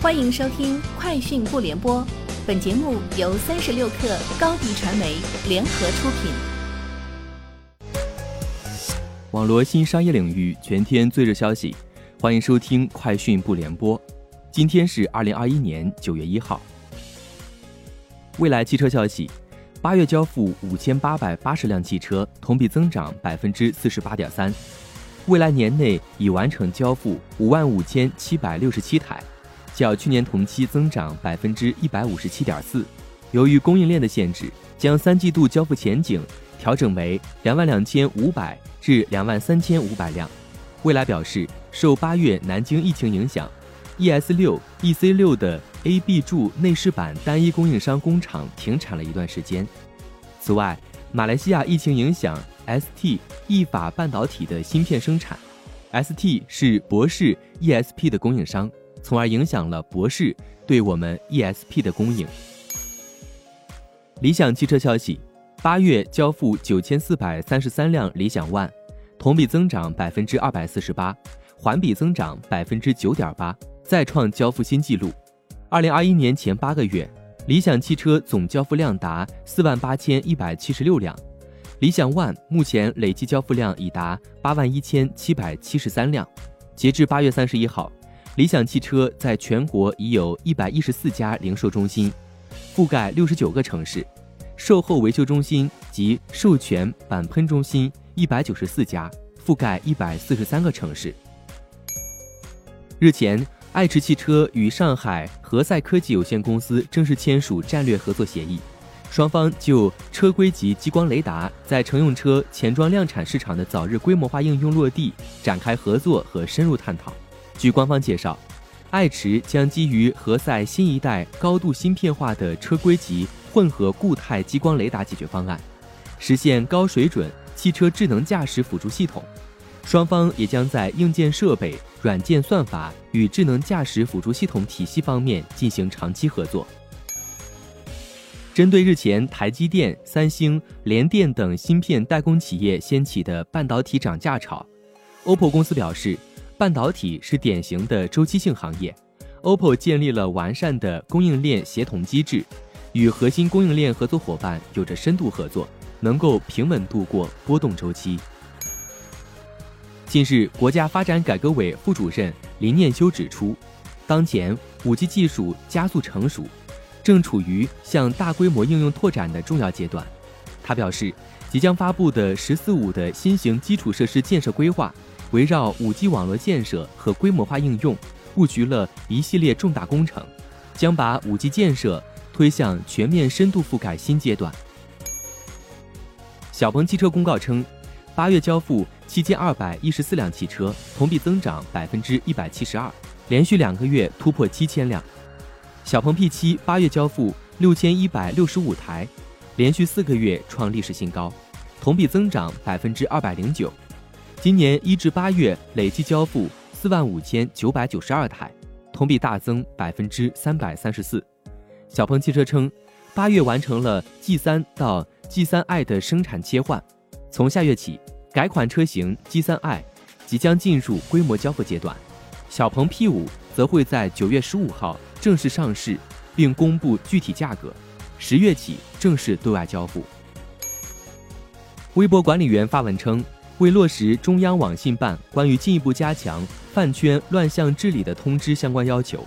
欢迎收听《快讯不联播》，本节目由三十六克高低传媒联合出品。网络新商业领域全天最热消息，欢迎收听《快讯不联播》。今天是二零二一年九月一号。未来汽车消息，八月交付五千八百八十辆汽车，同比增长百分之四十八点三。未来年内已完成交付五万五千七百六十七台。较去年同期增长百分之一百五十七点四。由于供应链的限制，将三季度交付前景调整为两万两千五百至两万三千五百辆。蔚来表示，受八月南京疫情影响，ES 六、EC 六的 A、B 柱内饰板单一供应商工厂停产了一段时间。此外，马来西亚疫情影响 ST、意法半导体的芯片生产，ST 是博世 ESP 的供应商。从而影响了博世对我们 ESP 的供应。理想汽车消息，八月交付九千四百三十三辆理想 ONE，同比增长百分之二百四十八，环比增长百分之九点八，再创交付新纪录。二零二一年前八个月，理想汽车总交付量达四万八千一百七十六辆，理想 ONE 目前累计交付量已达八万一千七百七十三辆。截至八月三十一号。理想汽车在全国已有一百一十四家零售中心，覆盖六十九个城市；售后维修中心及授权钣喷中心一百九十四家，覆盖一百四十三个城市。日前，爱驰汽车与上海和赛科技有限公司正式签署战略合作协议，双方就车规级激光雷达在乘用车前装量产市场的早日规模化应用落地展开合作和深入探讨。据官方介绍，爱驰将基于何塞新一代高度芯片化的车规级混合固态激光雷达解决方案，实现高水准汽车智能驾驶辅助系统。双方也将在硬件设备、软件算法与智能驾驶辅助系统体系方面进行长期合作。针对日前台积电、三星、联电等芯片代工企业掀起的半导体涨价潮，OPPO 公司表示。半导体是典型的周期性行业，OPPO 建立了完善的供应链协同机制，与核心供应链合作伙伴有着深度合作，能够平稳度过波动周期。近日，国家发展改革委副主任林念修指出，当前 5G 技术加速成熟，正处于向大规模应用拓展的重要阶段。他表示，即将发布的“十四五”的新型基础设施建设规划。围绕五 G 网络建设和规模化应用，布局了一系列重大工程，将把五 G 建设推向全面深度覆盖新阶段。小鹏汽车公告称，八月交付七千二百一十四辆汽车，同比增长百分之一百七十二，连续两个月突破七千辆。小鹏 P7 八月交付六千一百六十五台，连续四个月创历史新高，同比增长百分之二百零九。今年一至八月累计交付四万五千九百九十二台，同比大增百分之三百三十四。小鹏汽车称，八月完成了 G 三到 G 三 i 的生产切换，从下月起，改款车型 G 三 i 即将进入规模交付阶段。小鹏 P 五则会在九月十五号正式上市，并公布具体价格，十月起正式对外交付。微博管理员发文称。为落实中央网信办关于进一步加强饭圈乱象治理的通知相关要求，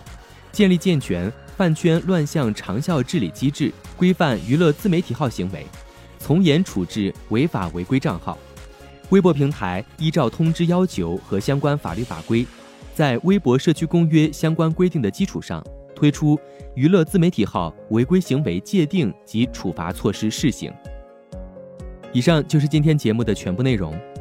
建立健全饭圈乱象长效治理机制，规范娱乐自媒体号行为，从严处置违法违规账号。微博平台依照通知要求和相关法律法规，在微博社区公约相关规定的基础上，推出娱乐自媒体号违规行为界定及处罚措施试行。以上就是今天节目的全部内容。